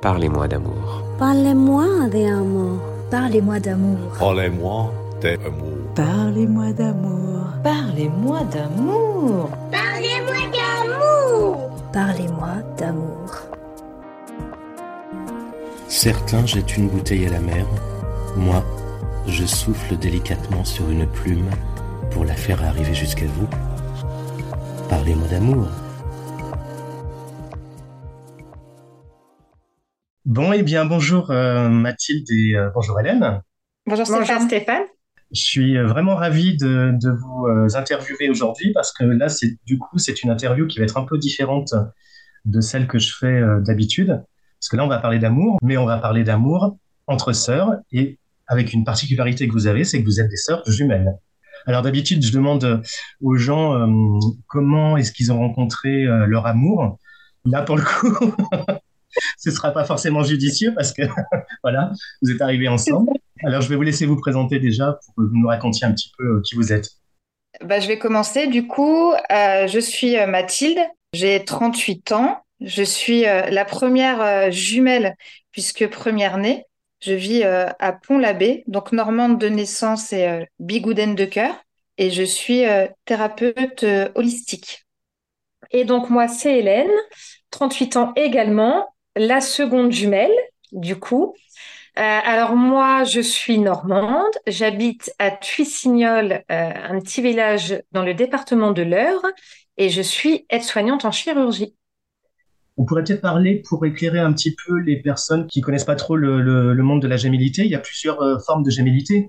Parlez-moi d'amour. Parlez-moi d'amour. Parlez-moi d'amour. Parlez-moi d'amour. Parlez-moi d'amour. Parlez-moi d'amour. Parlez-moi d'amour. Parlez-moi d'amour. Certains jettent une bouteille à la mer. Moi, je souffle délicatement sur une plume pour la faire arriver jusqu'à vous. Parlez-moi d'amour. Bon, et eh bien, bonjour euh, Mathilde et euh, bonjour Hélène. Bonjour Stéphane. Je suis euh, vraiment ravi de, de vous interviewer aujourd'hui parce que là, c'est du coup, c'est une interview qui va être un peu différente de celle que je fais d'habitude. Parce que là, on va parler d'amour, mais on va parler d'amour entre sœurs et avec une particularité que vous avez, c'est que vous êtes des sœurs jumelles. Alors d'habitude, je demande aux gens comment est-ce qu'ils ont rencontré leur amour. Là, pour le coup, ce sera pas forcément judicieux parce que voilà, vous êtes arrivés ensemble. Alors je vais vous laisser vous présenter déjà pour que vous nous racontiez un petit peu euh, qui vous êtes. Bah, je vais commencer. Du coup, euh, je suis euh, Mathilde, j'ai 38 ans. Je suis la première jumelle puisque première née. Je vis à Pont-l'Abbé, donc normande de naissance et bigoudaine de cœur. Et je suis thérapeute holistique. Et donc moi, c'est Hélène, 38 ans également la seconde jumelle, du coup. Euh, alors moi, je suis normande, j'habite à Tuissignol, euh, un petit village dans le département de l'Eure, et je suis aide-soignante en chirurgie. On pourrait peut-être parler pour éclairer un petit peu les personnes qui connaissent pas trop le, monde de la gémellité. Il y a plusieurs euh, formes de gémellité.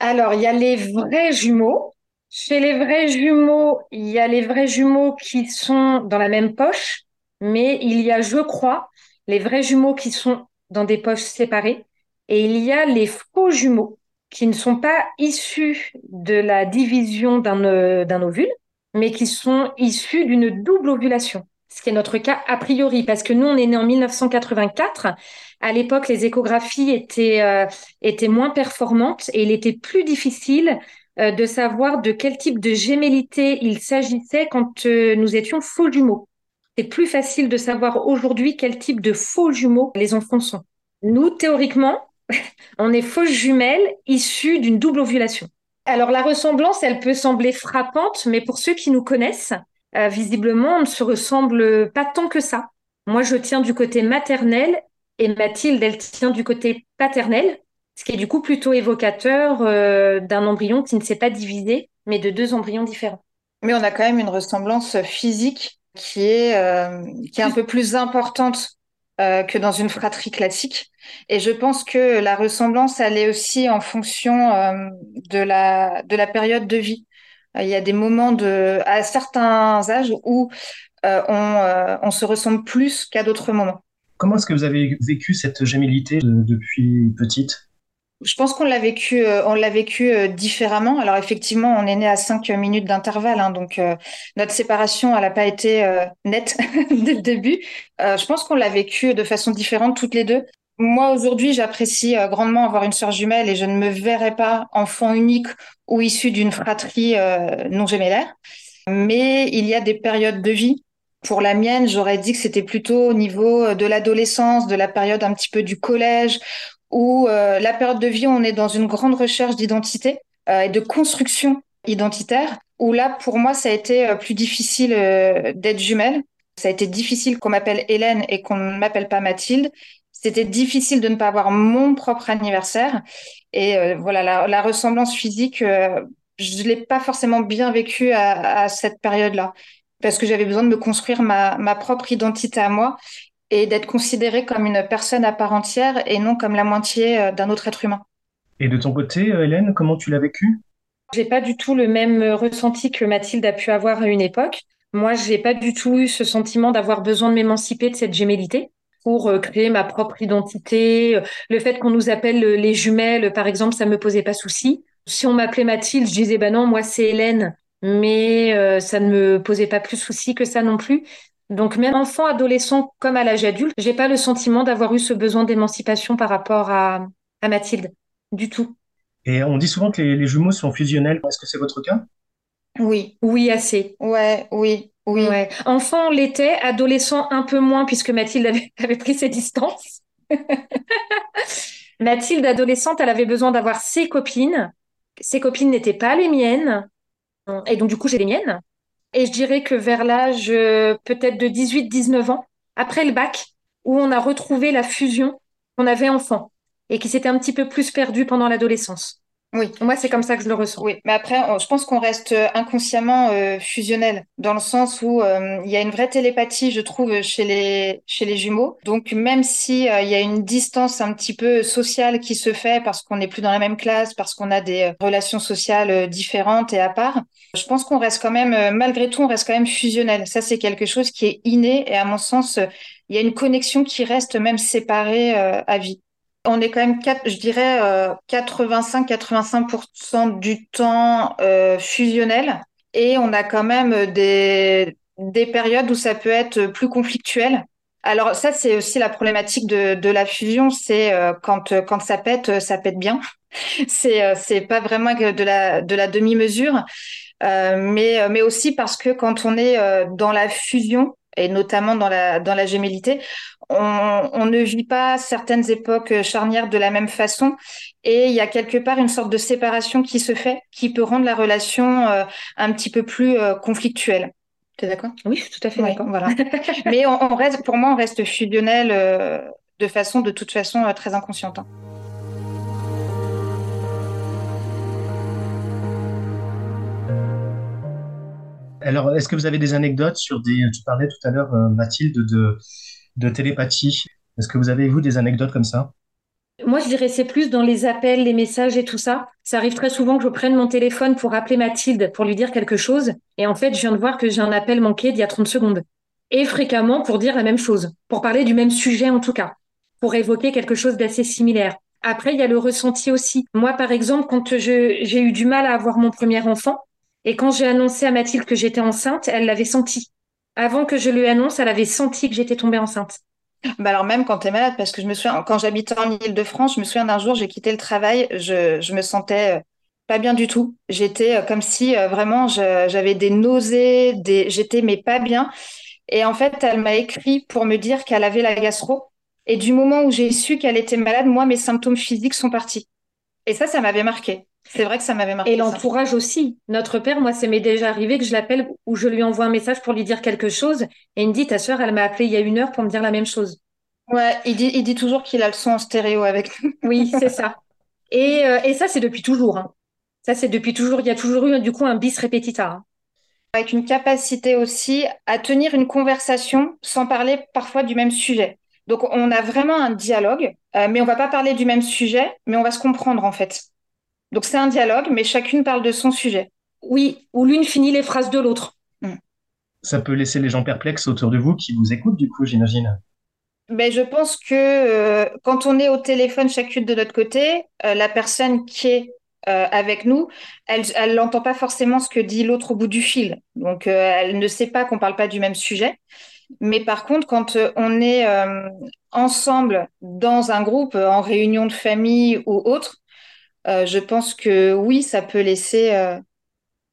Alors, il y a les vrais jumeaux. Chez les vrais jumeaux, il y a les vrais jumeaux qui sont dans la même poche, mais il y a, je crois, les vrais jumeaux qui sont dans des poches séparées, et il y a les faux jumeaux qui ne sont pas issus de la division d'un euh, ovule, mais qui sont issus d'une double ovulation, ce qui est notre cas a priori, parce que nous, on est né en 1984. À l'époque, les échographies étaient, euh, étaient moins performantes et il était plus difficile euh, de savoir de quel type de gémellité il s'agissait quand nous étions faux jumeaux c'est plus facile de savoir aujourd'hui quel type de faux jumeaux les enfants sont. Nous, théoriquement, on est fausses jumelles issues d'une double ovulation. Alors la ressemblance, elle peut sembler frappante, mais pour ceux qui nous connaissent, euh, visiblement, on ne se ressemble pas tant que ça. Moi, je tiens du côté maternel et Mathilde, elle tient du côté paternel, ce qui est du coup plutôt évocateur euh, d'un embryon qui ne s'est pas divisé, mais de deux embryons différents. Mais on a quand même une ressemblance physique qui est, euh, qui est un peu plus importante euh, que dans une fratrie classique. Et je pense que la ressemblance, elle est aussi en fonction euh, de, la, de la période de vie. Il y a des moments de, à certains âges où on, on se ressemble plus qu'à d'autres moments. Comment est-ce que vous avez vécu cette gémellité depuis petite? Je pense qu'on l'a vécu, euh, on l'a vécu euh, différemment. Alors effectivement, on est né à cinq minutes d'intervalle, hein, donc euh, notre séparation, elle n'a pas été nette dès le début. je pense qu'on l'a vécu de façon différente toutes les deux. Moi aujourd'hui, j'apprécie grandement avoir une sœur jumelle et je ne me verrais pas enfant unique ou issu d'une fratrie non gémellaire. Mais il y a des périodes de vie pour la mienne, j'aurais dit que c'était plutôt au niveau de l'adolescence, de la période un petit peu du collège, où euh, la période de vie, on est dans une grande recherche d'identité euh, et de construction identitaire, où là, pour moi, ça a été euh, plus difficile d'être jumelle. Ça a été difficile qu'on m'appelle Hélène et qu'on ne m'appelle pas Mathilde. C'était difficile de ne pas avoir mon propre anniversaire. Et voilà, la, ressemblance physique, je l'ai pas forcément bien vécue à, à cette période-là parce que j'avais besoin de me construire ma, ma propre identité à moi et d'être considérée comme une personne à part entière et non comme la moitié euh, d'un autre être humain. Et de ton côté, euh, Hélène, comment tu l'as vécu? J'ai pas du tout le même ressenti que Mathilde a pu avoir à une époque. Moi, j'ai pas du tout eu ce sentiment d'avoir besoin de m'émanciper de cette gémellité pour euh, créer ma propre identité. Le fait qu'on nous appelle les jumelles, par exemple, ça me posait pas souci. Si on m'appelait Mathilde, je disais bah non, moi c'est Hélène, mais ça ne me posait pas plus souci que ça non plus. Donc même enfant, adolescent comme à l'âge adulte, j'ai pas le sentiment d'avoir eu ce besoin d'émancipation par rapport à, Mathilde, du tout. Et on dit souvent que les, jumeaux sont fusionnels. Est-ce que c'est votre cas? Oui. Oui, assez. Ouais, oui, oui. Ouais. Enfant, on l'était. Adolescent, un peu moins, puisque Mathilde avait, avait pris ses distances. Mathilde, adolescente, elle avait besoin d'avoir ses copines. Ses copines n'étaient pas les miennes. Et donc, du coup, j'ai les miennes. Et je dirais que vers l'âge euh, peut-être de 18-19 ans, après le bac, où on a retrouvé la fusion qu'on avait enfant et qui s'était un petit peu plus perdue pendant l'adolescence. Oui. Moi, c'est comme ça que je le ressens. Oui, mais après, je pense qu'on reste inconsciemment euh, fusionnel, dans le sens où euh, il y a une vraie télépathie, je trouve, chez les, chez les jumeaux. Donc, même si euh, il y a une distance un petit peu sociale qui se fait parce qu'on n'est plus dans la même classe, parce qu'on a des relations sociales différentes et à part, je pense qu'on reste quand même, malgré tout, on reste quand même fusionnel. Ça, c'est quelque chose qui est inné et à mon sens, il y a une connexion qui reste même séparée à vie on est quand même, je dirais, 85-85% euh, du temps euh, fusionnel. Et on a quand même des, des périodes où ça peut être plus conflictuel. Alors ça, c'est aussi la problématique de, de la fusion, c'est euh, quand, quand ça pète, ça pète bien. c'est c'est pas vraiment de la, de la demi-mesure, mais, mais aussi parce que quand on est dans la fusion, et notamment dans la, dans la gémellité, on, ne vit pas certaines époques charnières de la même façon et il y a quelque part une sorte de séparation qui se fait qui peut rendre la relation euh, un petit peu plus euh, conflictuelle. Tu es d'accord? Oui, je suis tout à fait d'accord. Voilà. Mais on, reste, pour moi, on reste fusionnel euh, de façon, de toute façon, très inconsciente. Hein. Alors, est-ce que vous avez des anecdotes sur des... Tu parlais tout à l'heure, Mathilde, de de télépathie. Est-ce que vous avez, vous, des anecdotes comme ça? Moi, je dirais c'est plus dans les appels, les messages et tout ça. Ça arrive très souvent que je prenne mon téléphone pour appeler Mathilde pour lui dire quelque chose. Et en fait, je viens de voir que j'ai un appel manqué d'il y a 30 secondes. Et fréquemment pour dire la même chose, pour parler du même sujet en tout cas, pour évoquer quelque chose d'assez similaire. Après, il y a le ressenti aussi. Moi, par exemple, quand j'ai eu du mal à avoir mon premier enfant, et quand j'ai annoncé à Mathilde que j'étais enceinte, elle l'avait senti avant que je lui annonce, elle avait senti que j'étais tombée enceinte. Bah alors même quand tu es malade, parce que je me souviens, quand j'habitais en Ile-de-France, je me souviens d'un jour, j'ai quitté le travail, je, me sentais euh, pas bien du tout. J'étais euh, comme si euh, vraiment j'avais des nausées, des... j'étais mais pas bien. Et en fait, elle m'a écrit pour me dire qu'elle avait la gastro. Et du moment où j'ai su qu'elle était malade, moi, mes symptômes physiques sont partis. Et ça, ça m'avait marqué. C'est vrai que ça m'avait marqué. Et l'entourage aussi. Notre père, moi, ça m'est déjà arrivé que je l'appelle ou je lui envoie un message pour lui dire quelque chose et il me dit ta soeur, elle m'a appelé il y a une heure pour me dire la même chose. Ouais, il dit, il dit toujours qu'il a le son en stéréo avec nous. Oui, c'est ça. Et, euh, et, ça, c'est depuis toujours. Hein. Ça, c'est depuis toujours. Il y a toujours eu du coup un bis répétita. Hein. Avec une capacité aussi à tenir une conversation sans parler parfois du même sujet. Donc, on a vraiment un dialogue, euh, mais on va pas parler du même sujet, mais on va se comprendre en fait. Donc c'est un dialogue, mais chacune parle de son sujet. Oui, ou l'une finit les phrases de l'autre. Hmm. Ça peut laisser les gens perplexes autour de vous qui vous écoutent, du coup, j'imagine. Ben, je pense que euh, quand on est au téléphone chacune de notre côté, euh, la personne qui est euh, avec nous, elle n'entend pas forcément ce que dit l'autre au bout du fil. Donc, elle ne sait pas qu'on ne parle pas du même sujet. Mais par contre, quand on est ensemble dans un groupe, en réunion de famille ou autre, euh, je pense que oui, ça peut laisser euh,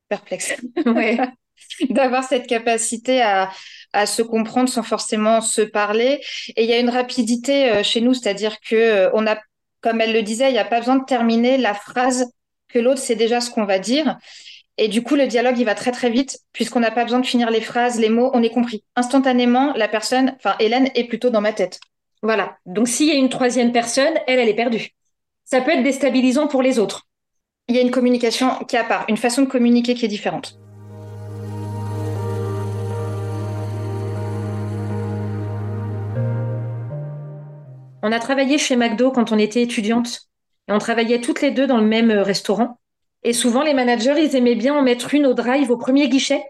perplexe. D'avoir cette capacité à, se comprendre sans forcément se parler. Et il y a une rapidité euh, chez nous, c'est-à-dire que on a, comme elle le disait, il n'y a pas besoin de terminer la phrase que l'autre sait déjà ce qu'on va dire. Et du coup, le dialogue, il va très très vite, puisqu'on n'a pas besoin de finir les phrases, les mots, on est compris. Instantanément, la personne, enfin Hélène, est plutôt dans ma tête. Voilà. Donc s'il y a une troisième personne, elle, elle est perdue ça peut être déstabilisant pour les autres. Il y a une communication qui est à part, une façon de communiquer qui est différente. On a travaillé chez McDo quand on était étudiante et on travaillait toutes les deux dans le même euh, restaurant. Et souvent, les managers, ils aimaient bien en mettre une au drive au premier guichet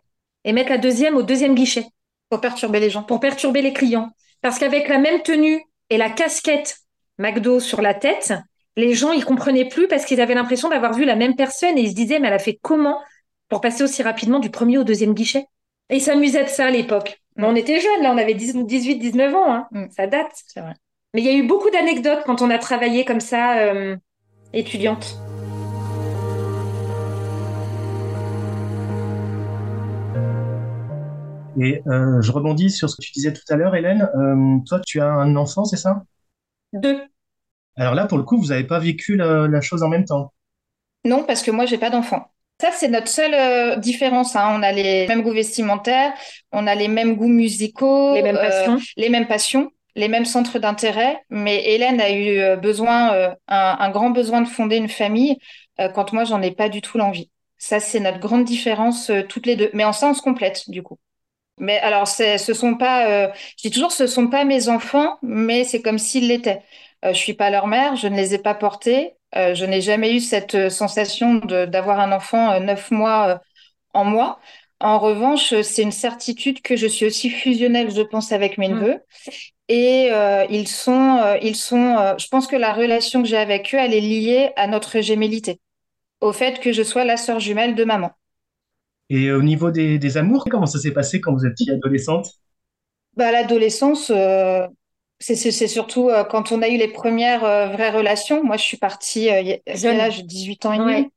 et mettre la deuxième au deuxième guichet. Pour perturber les gens. Pour perturber les clients. Parce qu'avec la même tenue et la casquette McDo sur la tête, les gens, ils comprenaient plus parce qu'ils avaient l'impression d'avoir vu la même personne et ils se disaient, mais elle a fait comment pour passer aussi rapidement du premier au deuxième guichet? Et ils s'amusaient de ça à l'époque. Mais on était jeunes, là, on avait 18, 19 ans, hein. Mm. ça date. C'est vrai. Mais il y a eu beaucoup d'anecdotes quand on a travaillé comme ça, euh, étudiante. Et euh, je rebondis sur ce que tu disais tout à l'heure, Hélène. Euh, toi, tu as un enfant, c'est ça? Deux. Alors là, pour le coup, vous n'avez pas vécu la, la chose en même temps. Non, parce que moi, j'ai pas d'enfant. Ça, c'est notre seule euh, différence. hein. On a les mêmes goûts vestimentaires, on a les mêmes goûts musicaux, Les mêmes euh, passions. les mêmes passions, les mêmes centres d'intérêt. Mais Hélène a eu euh, besoin, euh, un, un grand besoin de fonder une famille, euh, quand moi, j'en ai pas du tout l'envie. Ça, c'est notre grande différence, euh, toutes les deux. Mais en ça, on se complète, du coup. Mais alors, ce sont pas, euh, je dis toujours, ce sont pas mes enfants, mais c'est comme s'ils l'étaient. Euh, je suis pas leur mère, je ne les ai pas portés. Euh, je n'ai jamais eu cette euh, sensation de, d'avoir un enfant neuf mois euh, en moi. En revanche, c'est une certitude que je suis aussi fusionnelle, je pense, avec mes Mm. neveux. Et euh, ils sont, euh, ils sont. euh, je pense que la relation que j'ai avec eux, elle est liée à notre gémellité, au fait que je sois la sœur jumelle de maman. Et au niveau des, des amours, comment ça s'est passé quand vous étiez adolescente? Bah, l'adolescence, euh, c'est surtout euh, quand on a eu les premières euh, vraies relations. Moi, je suis partie euh, à quel Jeune. âge? 18 ans et demi, Ouais.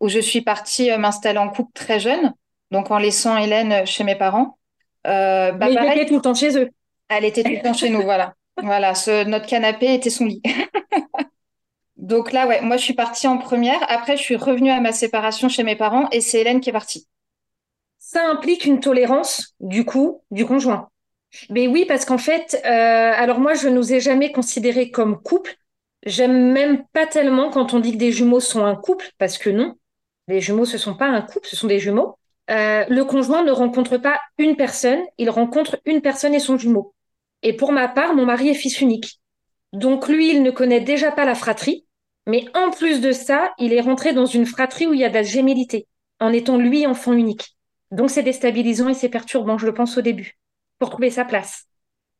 où je suis partie euh, m'installer en couple très jeune, donc en laissant Hélène chez mes parents. Bah, Mais pareil, j'étais tout le temps chez eux. elle était tout le temps chez nous, voilà. Voilà, ce, notre canapé était son lit. Donc là, ouais, moi, je suis partie en première. Après, je suis revenue à ma séparation chez mes parents et c'est Hélène qui est partie. Ça implique une tolérance, du coup, du conjoint. Mais oui, parce qu'en fait, euh, alors moi, je nous ai jamais considérés comme couple. J'aime même pas tellement quand on dit que des jumeaux sont un couple, parce que non, les jumeaux, ce sont pas un couple, ce sont des jumeaux. Euh, le conjoint ne rencontre pas une personne, il rencontre une personne et son jumeau. Et pour ma part, mon mari est fils unique. Donc lui, il ne connaît déjà pas la fratrie, mais en plus de ça, il est rentré dans une fratrie où il y a de la gémellité, en étant lui enfant unique. Donc c'est déstabilisant et c'est perturbant, je le pense au début, pour trouver sa place.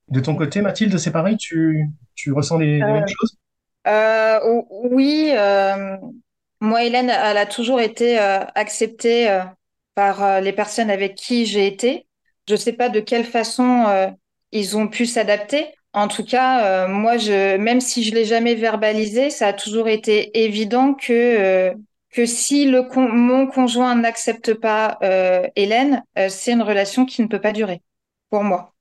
De ton côté, Mathilde, c'est pareil, tu, tu ressens les, les Euh, mêmes choses? Euh, oui, euh, moi, Hélène, elle a toujours été euh, acceptée euh, par euh, les personnes avec qui j'ai été. Je sais pas de quelle façon euh, ils ont pu s'adapter. En tout cas, euh, moi, je, même si je l'ai jamais verbalisé, ça a toujours été évident que euh, que si le con- mon conjoint n'accepte pas euh, Hélène, euh, c'est une relation qui ne peut pas durer pour moi.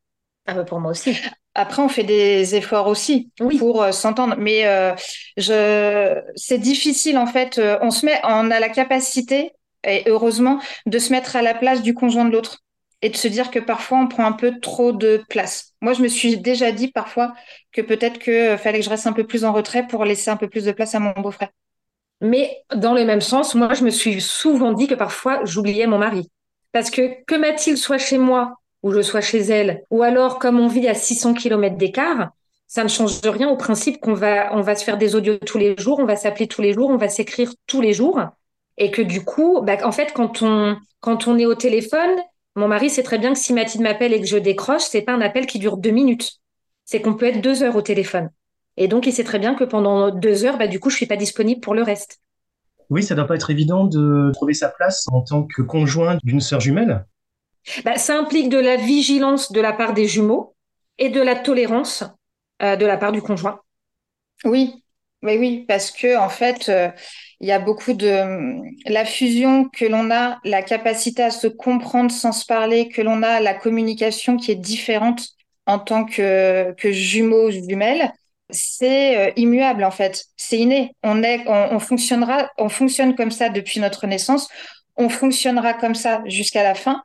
Ah bah pour moi aussi. Après, on fait des efforts aussi Oui. pour euh, s'entendre, mais euh, je, c'est difficile en fait. Euh, on se met, on a la capacité, et heureusement, de se mettre à la place du conjoint de l'autre et de se dire que parfois on prend un peu trop de place. Moi, je me suis déjà dit parfois que peut-être que fallait que je reste un peu plus en retrait pour laisser un peu plus de place à mon beau-frère. Mais dans le même sens, moi, je me suis souvent dit que parfois, j'oubliais mon mari. Parce que que Mathilde soit chez moi ou je sois chez elle, ou alors comme on vit à 600 km d'écart, ça ne change rien au principe qu'on va, se faire des audios tous les jours, on va s'appeler tous les jours, on va s'écrire tous les jours. Et que du coup, bah, en fait, quand on, quand on est au téléphone, mon mari sait très bien que si Mathilde m'appelle et que je décroche, c'est pas un appel qui dure deux minutes. C'est qu'on peut être deux heures au téléphone. Et donc, il sait très bien que pendant deux heures, bah, du coup, je suis pas disponible pour le reste. Oui, ça doit pas être évident de trouver sa place en tant que conjoint d'une sœur jumelle. Bah, ça implique de la vigilance de la part des jumeaux et de la tolérance euh, de la part du conjoint. Oui, oui, oui, parce que en fait, euh, il y a beaucoup de la fusion que l'on a, la capacité à se comprendre sans se parler, que l'on a la communication qui est différente en tant que que jumeaux jumelles, c'est euh, immuable en fait, c'est inné. On est, on fonctionnera, on fonctionne comme ça depuis notre naissance, on fonctionnera comme ça jusqu'à la fin,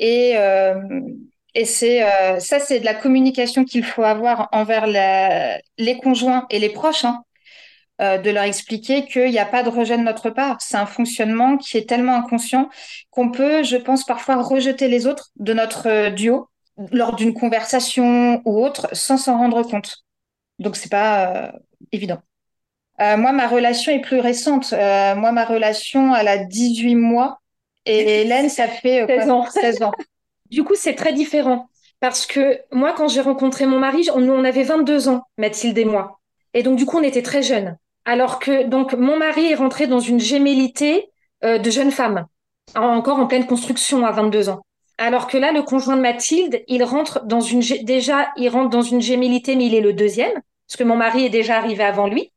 et euh, et c'est euh, ça, c'est de la communication qu'il faut avoir envers les conjoints et les proches, hein, euh, de leur expliquer qu'il n'y a pas de rejet de notre part. C'est un fonctionnement qui est tellement inconscient qu'on peut, je pense, parfois rejeter les autres de notre duo lors d'une conversation ou autre sans s'en rendre compte. Donc, c'est pas évident. Moi, ma relation est plus récente. Moi, ma relation, elle a 18 mois et Hélène, ça fait euh, 16 quoi ans. 16 ans. Du coup, c'est très différent. Parce que moi, quand j'ai rencontré mon mari, on, on avait 22 ans, Mathilde et moi. Et donc, du coup, on était très jeunes. Alors que, donc, mon mari est rentré dans une gémellité euh, de jeune femme, en- encore en pleine construction à 22 ans. Alors que là, le conjoint de Mathilde, il rentre dans une, déjà, il rentre dans une gémellité, mais il est le deuxième, parce que mon mari est déjà arrivé avant lui.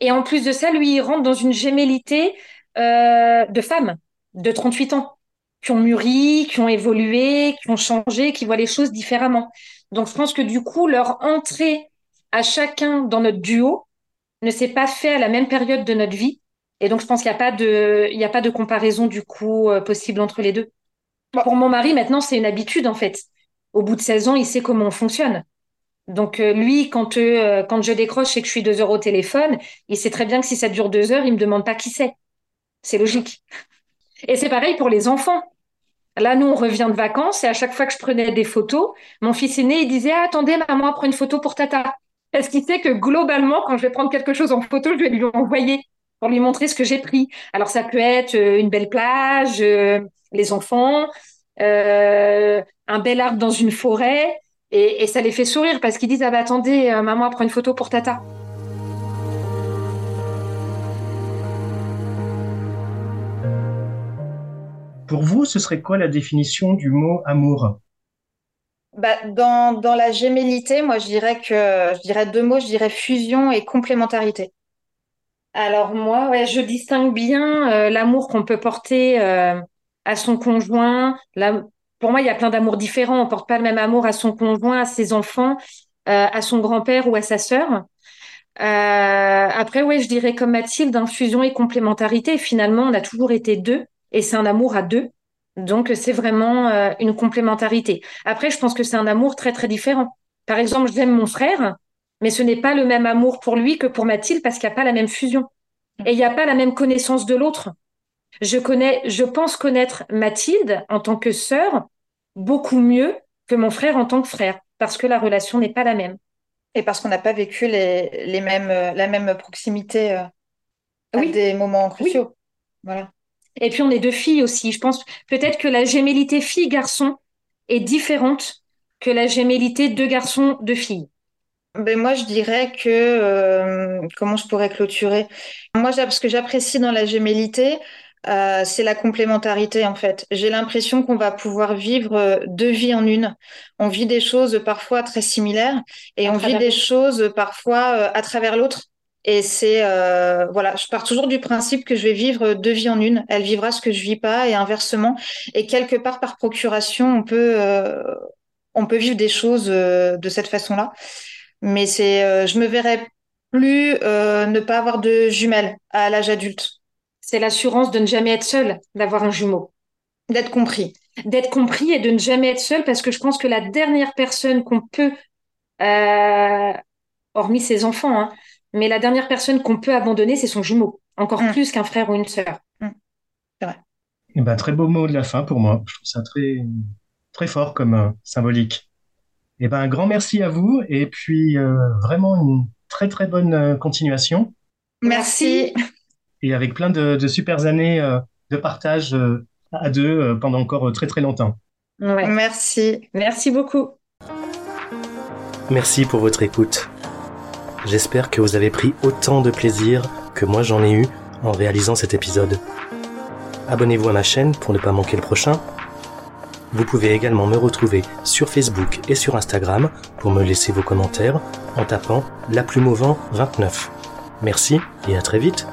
Et en plus de ça, lui, il rentre dans une gémellité euh, de femme de 38 ans. qui ont mûri, qui ont évolué, qui ont changé, qui voient les choses différemment. Donc, je pense que du coup, leur entrée à chacun dans notre duo ne s'est pas fait à la même période de notre vie. Et donc, je pense qu'il n'y a pas de, il n'y a pas de comparaison du coup euh, possible entre les deux. Pour mon mari, maintenant, c'est une habitude en fait. Au bout de 16 ans, il sait comment on fonctionne. Donc euh, lui, quand euh, quand je décroche et que je suis deux heures au téléphone, il sait très bien que si ça dure deux heures, il me demande pas qui c'est. C'est logique. Et c'est pareil pour les enfants. Là, nous, on revient de vacances et à chaque fois que je prenais des photos, mon fils aîné, il disait ah, Attendez, maman, prends une photo pour tata. Parce qu'il sait que globalement, quand je vais prendre quelque chose en photo, je vais lui envoyer pour lui montrer ce que j'ai pris. Alors, ça peut être euh, une belle plage, euh, les enfants, euh, un bel arbre dans une forêt. Et, ça les fait sourire parce qu'ils disent Ah, bah attendez, maman, prends une photo pour tata. Pour vous, ce serait quoi la définition du mot amour? Bah, dans, dans la gémellité, moi, je dirais que je dirais deux mots, je dirais fusion et complémentarité. Alors moi, ouais, je distingue bien euh, l'amour qu'on peut porter euh, à son conjoint. Pour moi, il y a plein d'amours différents. On porte pas le même amour à son conjoint, à ses enfants, euh, à son grand-père ou à sa sœur. après, ouais, je dirais comme Mathilde, hein, fusion et complémentarité. Finalement, on a toujours été deux et c'est un amour à deux. Donc, c'est vraiment euh, une complémentarité. Après, je pense que c'est un amour très, très différent. Par exemple, j'aime mon frère, mais ce n'est pas le même amour pour lui que pour Mathilde parce qu'il n'y a pas la même fusion. Et il n'y a pas la même connaissance de l'autre. Je connais, je pense connaître Mathilde en tant que sœur beaucoup mieux que mon frère en tant que frère parce que la relation n'est pas la même. Et parce qu'on n'a pas vécu les, les mêmes, la même proximité euh, à oui. des moments cruciaux. Voilà. Et puis on est deux filles aussi. Je pense peut-être que la gémellité fille-garçon est différente que la gémellité deux garçons, deux filles. Ben moi, je dirais que euh, comment je pourrais clôturer? Moi, ce que j'apprécie dans la gémellité, euh, c'est la complémentarité en fait. J'ai l'impression qu'on va pouvoir vivre euh, deux vies en une. On vit des choses parfois très similaires et on vit des choses parfois à travers l'autre. Et c'est euh, voilà, je pars toujours du principe que je vais vivre deux vies en une. Elle vivra ce que je vis pas et inversement. Et quelque part par procuration, on peut euh, on peut vivre des choses euh, de cette façon-là. Mais c'est, je me verrais plus ne pas avoir de jumelles à l'âge adulte. C'est l'assurance de ne jamais être seule, d'avoir un jumeau, d'être compris, d'être compris et de ne jamais être seule parce que je pense que la dernière personne qu'on peut, hormis ses enfants, hein, mais la dernière personne qu'on peut abandonner, c'est son jumeau, encore mm. plus qu'un frère ou une sœur. Mm. C'est vrai. Et eh ben, très beau mot de la fin pour moi. Je trouve ça très, très fort comme euh, symbolique. Et eh ben, un grand merci à vous et puis euh, vraiment une très très bonne euh, continuation. Merci. Et avec plein de, de super années euh, de partage euh, à deux euh, pendant encore très très longtemps. Ouais. Merci. Merci beaucoup. Merci pour votre écoute. J'espère que vous avez pris autant de plaisir que moi j'en ai eu en réalisant cet épisode. Abonnez-vous à ma chaîne pour ne pas manquer le prochain. Vous pouvez également me retrouver sur Facebook et sur Instagram pour me laisser vos commentaires en tapant La Plume au vent 29. Merci et à très vite